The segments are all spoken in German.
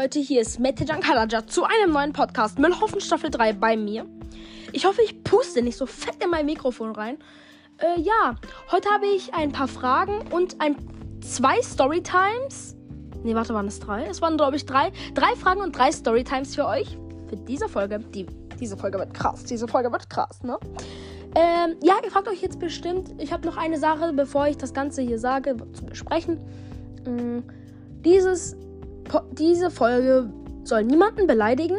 Leute, hier ist Mette Jankalaja zu einem neuen Podcast Müllhaufen Staffel 3 bei mir. Ich hoffe, ich puste nicht so fett in mein Mikrofon rein. Äh, ja, heute habe ich ein paar Fragen und ein zwei Storytimes. Ne, warte, waren es drei? Es waren, glaube ich, drei. Drei Fragen und drei Storytimes für euch. Für diese Folge. Die, diese Folge wird krass. Diese Folge wird krass, ne? Ähm, ja, ihr fragt euch jetzt bestimmt, ich habe noch eine Sache, bevor ich das Ganze hier sage, zu besprechen. Ähm, dieses diese Folge soll niemanden beleidigen.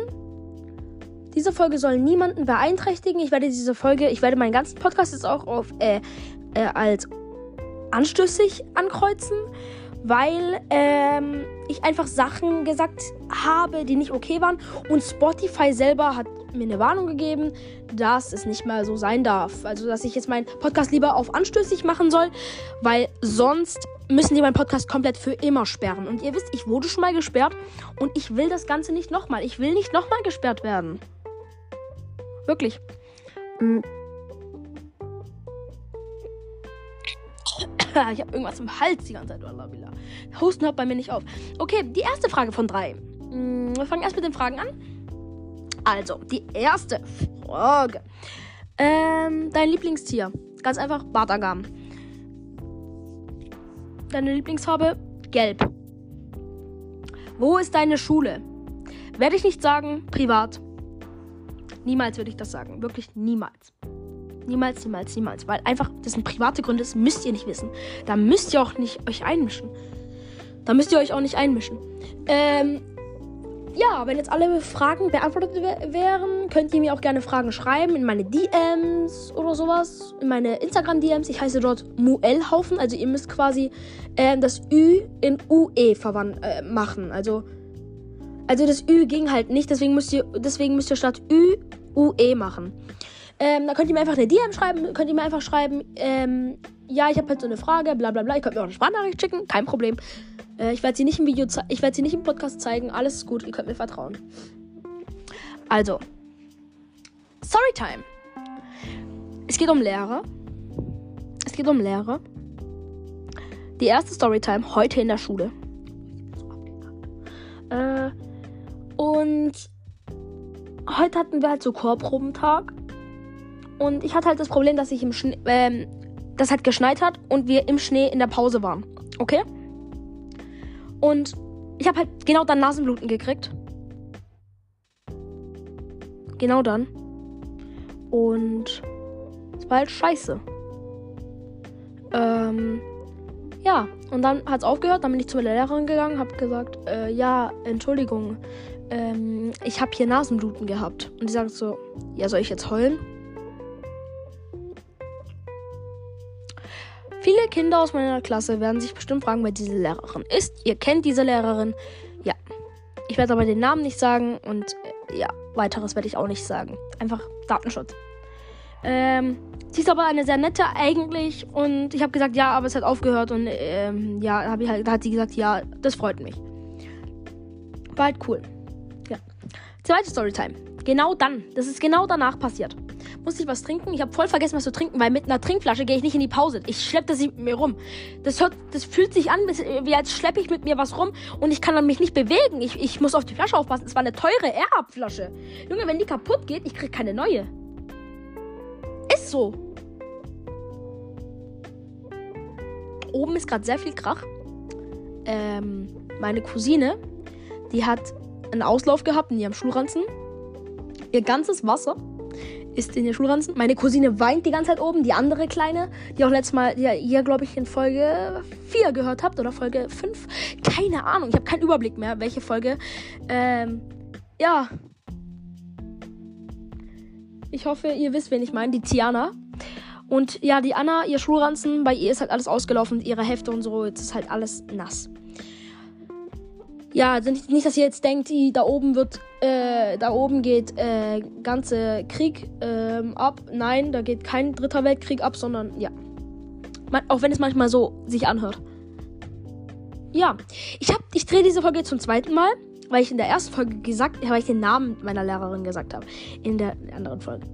Diese Folge soll niemanden beeinträchtigen. Ich werde diese Folge, ich werde meinen ganzen Podcast jetzt auch auf äh, äh, als anstößig ankreuzen, weil ähm, ich einfach Sachen gesagt habe, die nicht okay waren. Und Spotify selber hat mir eine Warnung gegeben, dass es nicht mehr so sein darf. Also, dass ich jetzt meinen Podcast lieber auf anstößig machen soll, weil sonst müssen die meinen Podcast komplett für immer sperren. Und ihr wisst, ich wurde schon mal gesperrt und ich will das Ganze nicht nochmal. Ich will nicht nochmal gesperrt werden. Wirklich. Mm. Ich habe irgendwas im Hals die ganze Zeit. Husten hört bei mir nicht auf. Okay, die erste Frage von drei. Mm, wir fangen erst mit den Fragen an. Also, die erste Frage. Ähm, dein Lieblingstier. Ganz einfach, Bartagam. Deine Lieblingsfarbe? Gelb. Wo ist deine Schule? Werde ich nicht sagen, privat. Niemals würde ich das sagen. Wirklich niemals. Niemals, niemals, niemals. Weil einfach, das sind private Gründe, das müsst ihr nicht wissen. Da müsst ihr auch nicht euch einmischen. Da müsst ihr euch auch nicht einmischen. Ähm, ja, wenn jetzt alle Fragen beantwortet wären, könnt ihr mir auch gerne Fragen schreiben in meine DMs oder sowas. In meine Instagram-DMs. Ich heiße dort Muelhaufen. Also ihr müsst quasi äh, das Ü in UE verwandt äh, machen. Also, also das Ü ging halt nicht. Deswegen müsst ihr, deswegen müsst ihr statt Ü UE machen. Ähm, da könnt ihr mir einfach eine DM schreiben. Könnt ihr mir einfach schreiben, ähm, ja, ich habe halt so eine Frage, bla bla bla. Ihr könnt mir auch eine Sprachnachricht schicken, kein Problem. Äh, ich werde sie nicht im Video ich werde sie nicht im Podcast zeigen. Alles ist gut, ihr könnt mir vertrauen. Also, Storytime. Es geht um Lehrer. Es geht um Lehrer. Die erste Storytime heute in der Schule. Äh, und heute hatten wir halt so Chorprobentag. Und ich hatte halt das Problem, dass ich im Schnee, ähm, das halt geschneit hat und wir im Schnee in der Pause waren. Okay? Und ich habe halt genau dann Nasenbluten gekriegt. Genau dann. Und es war halt scheiße. Ähm, ja, und dann hat es aufgehört. Dann bin ich zu meiner Lehrerin gegangen, habe gesagt, äh, ja, Entschuldigung, ähm, ich habe hier Nasenbluten gehabt. Und die sagt so, ja, soll ich jetzt heulen? Viele Kinder aus meiner Klasse werden sich bestimmt fragen, wer diese Lehrerin ist. Ihr kennt diese Lehrerin. Ja. Ich werde aber den Namen nicht sagen und äh, ja, weiteres werde ich auch nicht sagen. Einfach Datenschutz. Ähm, sie ist aber eine sehr nette eigentlich und ich habe gesagt, ja, aber es hat aufgehört und ähm, ja, hab ich halt, da hat sie gesagt, ja, das freut mich. War halt cool. Ja. Zweite Storytime. Genau dann. Das ist genau danach passiert musste ich was trinken. Ich habe voll vergessen, was zu trinken, weil mit einer Trinkflasche gehe ich nicht in die Pause. Ich schleppe das mit mir rum. Das, hört, das fühlt sich an, wie als schleppe ich mit mir was rum und ich kann dann mich nicht bewegen. Ich, ich muss auf die Flasche aufpassen. Es war eine teure Air-Up-Flasche. Junge, wenn die kaputt geht, ich krieg keine neue. Ist so. Oben ist gerade sehr viel Krach. Ähm, meine Cousine, die hat einen Auslauf gehabt in ihrem Schulranzen. Ihr ganzes Wasser ist in den Schulranzen. Meine Cousine weint die ganze Zeit oben. Die andere kleine, die auch letztes Mal, die ihr, glaube ich, in Folge 4 gehört habt oder Folge 5. Keine Ahnung. Ich habe keinen Überblick mehr, welche Folge. Ähm, ja. Ich hoffe, ihr wisst, wen ich meine. Die Tiana. Und ja, die Anna, ihr Schulranzen, bei ihr ist halt alles ausgelaufen, ihre Hefte und so, jetzt ist halt alles nass. Ja, also nicht, dass ihr jetzt denkt, da oben wird, äh, da oben geht äh, ganze Krieg ähm, ab. Nein, da geht kein dritter Weltkrieg ab, sondern ja. Man, auch wenn es manchmal so sich anhört. Ja, ich hab, ich drehe diese Folge zum zweiten Mal, weil ich in der ersten Folge gesagt, weil ich den Namen meiner Lehrerin gesagt habe. In der anderen Folge.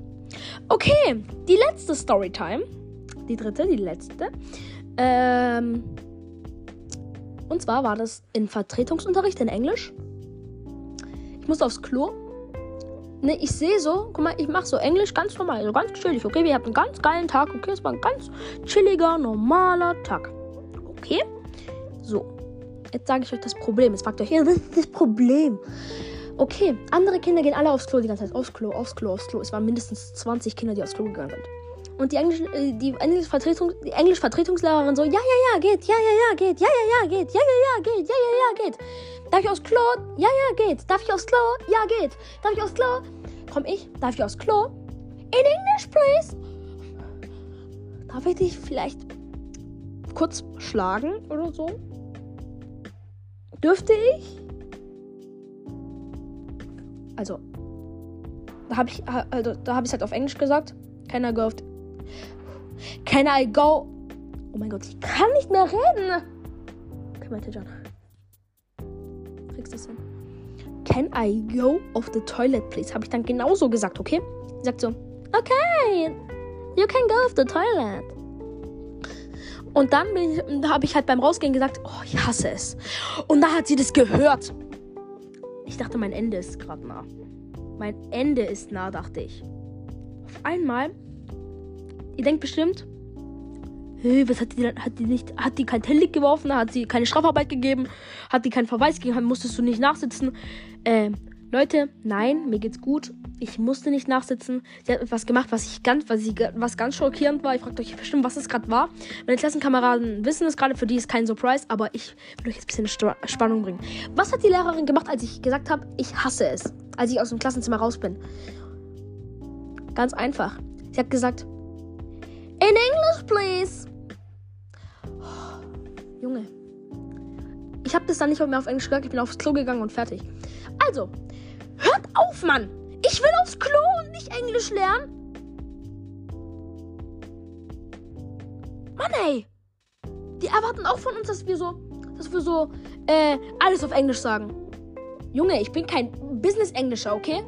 Okay, die letzte Storytime. Die dritte, die letzte. Ähm, und zwar war das in Vertretungsunterricht in Englisch. Ich muss aufs Klo. Ne, ich sehe so, guck mal, ich mache so Englisch ganz normal, so ganz chillig. Okay, wir hatten einen ganz geilen Tag. Okay, es war ein ganz chilliger, normaler Tag. Okay? So. Jetzt sage ich euch das Problem. Jetzt fragt euch, ja, was ist das Problem? Okay, andere Kinder gehen alle aufs Klo die ganze Zeit. Aufs Klo, aufs Klo, aufs Klo. Es waren mindestens 20 Kinder, die aufs Klo gegangen sind. Und die, Englisch, äh, die, Englisch Vertretung, die so, ja, ja, ja, geht, ja, ja, ja, geht, ja, ja, ja, geht, ja, ja, ja, geht, ja, ja, ja, geht. Darf ich aufs Klo? Ja, ja, geht. Darf ich aufs Klo? Ja, geht. Darf ich aufs Klo? Komm ich? Darf ich aufs Klo? In English, please. Darf ich dich vielleicht kurz schlagen oder so? Dürfte ich? Also, da habe ich, also, da habe ich halt auf Englisch gesagt. Can I go Can I go? Oh mein Gott, ich kann nicht mehr reden. Okay, meinte John. Kriegst du das hin? Can I go off the toilet, please? Habe ich dann genauso gesagt, okay? Sagt so, okay, you can go off the toilet. Und dann da habe ich halt beim Rausgehen gesagt, oh, ich hasse es. Und da hat sie das gehört. Ich dachte, mein Ende ist gerade nah. Mein Ende ist nah, dachte ich. Auf einmal, ihr denkt bestimmt, hey, was hat die hat die nicht, hat die kein Tellik geworfen, hat sie keine Strafarbeit gegeben, hat die keinen Verweis gegeben, musstest du nicht nachsitzen. Ähm, Leute, nein, mir geht's gut. Ich musste nicht nachsitzen. Sie hat etwas gemacht, was ich ganz, was, ich, was ganz schockierend war. Ich fragt euch bestimmt, was es gerade war. Meine Klassenkameraden wissen es gerade, für die ist kein Surprise, aber ich will euch jetzt ein bisschen Spannung bringen. Was hat die Lehrerin gemacht, als ich gesagt habe, ich hasse es, als ich aus dem Klassenzimmer raus bin? Ganz einfach. Sie hat gesagt, in English, please. Junge. Ich habe das dann nicht mehr auf Englisch gesagt. Ich bin aufs Klo gegangen und fertig. Also, hört auf, Mann! Ich will aufs Klo und nicht Englisch lernen. Mann, ey. Die erwarten auch von uns, dass wir so, dass wir so, äh, alles auf Englisch sagen. Junge, ich bin kein Business-Englischer, okay?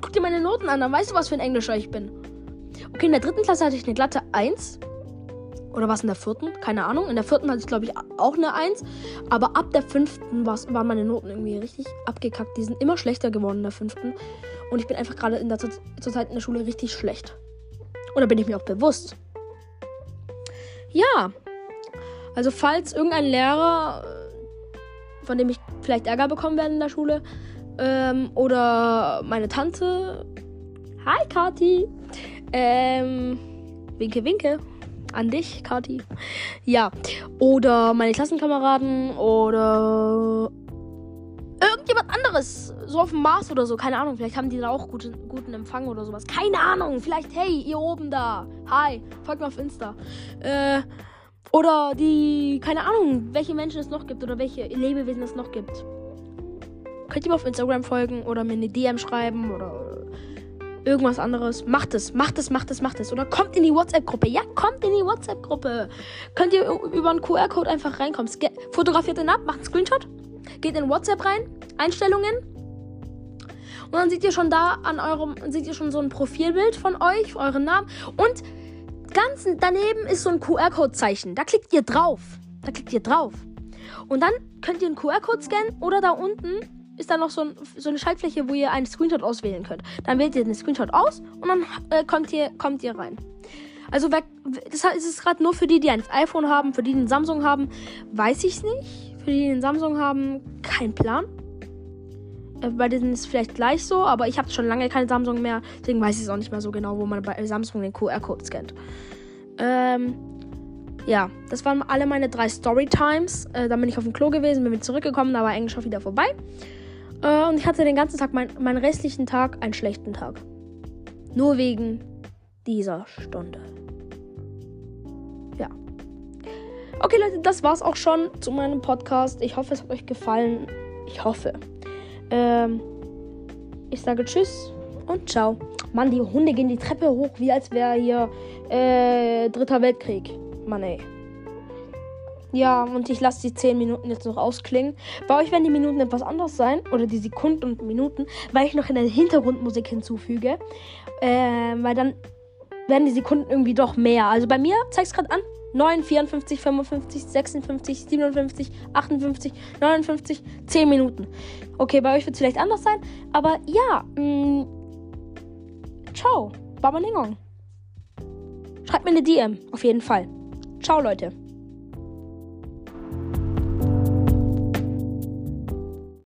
Guck dir meine Noten an, dann weißt du, was für ein Englischer ich bin. Okay, in der dritten Klasse hatte ich eine glatte 1. Oder was in der vierten? Keine Ahnung. In der vierten hatte ich, glaube ich, auch eine 1. Aber ab der fünften waren meine Noten irgendwie richtig abgekackt. Die sind immer schlechter geworden in der fünften. Und ich bin einfach gerade in der zur Zeit in der Schule richtig schlecht. Da bin ich mir auch bewusst. Ja. Also falls irgendein Lehrer, äh, von dem ich vielleicht Ärger bekommen werde in der Schule, ähm, oder meine Tante. Hi, Kati. Ähm, winke, winke an dich, Kati. Ja. Oder meine Klassenkameraden oder irgendjemand anderes. So auf dem Mars oder so. Keine Ahnung. Vielleicht haben die da auch gute, guten Empfang oder sowas. Keine Ahnung. Vielleicht, hey, ihr oben da. Hi. Folgt mir auf Insta. Äh. Oder die, keine Ahnung, welche Menschen es noch gibt oder welche Lebewesen es noch gibt. Könnt ihr mir auf Instagram folgen oder mir eine DM schreiben oder irgendwas anderes. Macht es, macht es, macht es, macht es. Oder kommt in die WhatsApp-Gruppe. Ja, kommt in die WhatsApp-Gruppe. Könnt ihr über einen QR-Code einfach reinkommen. Fotografiert den ab, macht einen Screenshot. Geht in WhatsApp rein, Einstellungen. Und dann seht ihr schon da an eurem, seht ihr schon so ein Profilbild von euch, euren Namen. Und ganz daneben ist so ein QR-Code-Zeichen. Da klickt ihr drauf. Da klickt ihr drauf. Und dann könnt ihr einen QR-Code scannen oder da unten ist da noch so, ein, so, eine Schaltfläche, wo ihr einen Screenshot auswählen könnt. Dann wählt ihr den Screenshot aus und dann äh, kommt, ihr, kommt ihr rein. Also, wer, das ist es gerade nur für die, die ein iPhone haben, für die, die einen Samsung haben, weiß ich es nicht. Für die, die einen Samsung haben, kein Plan. Äh, bei denen ist es vielleicht gleich so, aber ich habe schon lange keine Samsung mehr, deswegen weiß ich es auch nicht mehr so genau, wo man bei Samsung den QR-Code scannt. Ähm, ja, das waren alle meine drei Storytimes. Äh, dann bin ich auf dem Klo gewesen, bin zurückgekommen, da war Englisch auch wieder vorbei. Äh, und ich hatte den ganzen Tag, mein, meinen restlichen Tag, einen schlechten Tag. Nur wegen dieser Stunde. Ja. Okay, Leute, das war's auch schon zu meinem Podcast. Ich hoffe, es hat euch gefallen. Ich hoffe. Ähm, ich sage Tschüss und ciao. Mann, die Hunde gehen die Treppe hoch, wie als wäre hier äh, Dritter Weltkrieg. Mann, ey. Ja, und ich lasse die 10 Minuten jetzt noch ausklingen. Bei euch werden die Minuten etwas anders sein, oder die Sekunden und Minuten, weil ich noch in der Hintergrundmusik hinzufüge. Äh, weil dann werden die Sekunden irgendwie doch mehr. Also bei mir, zeig es gerade an, 9, 54, 55, 56, 57, 58, 59, 10 Minuten. Okay, bei euch wird es vielleicht anders sein, aber ja, mh, ciao, Baba Ningong. Schreibt mir eine DM, auf jeden Fall. Ciao, Leute.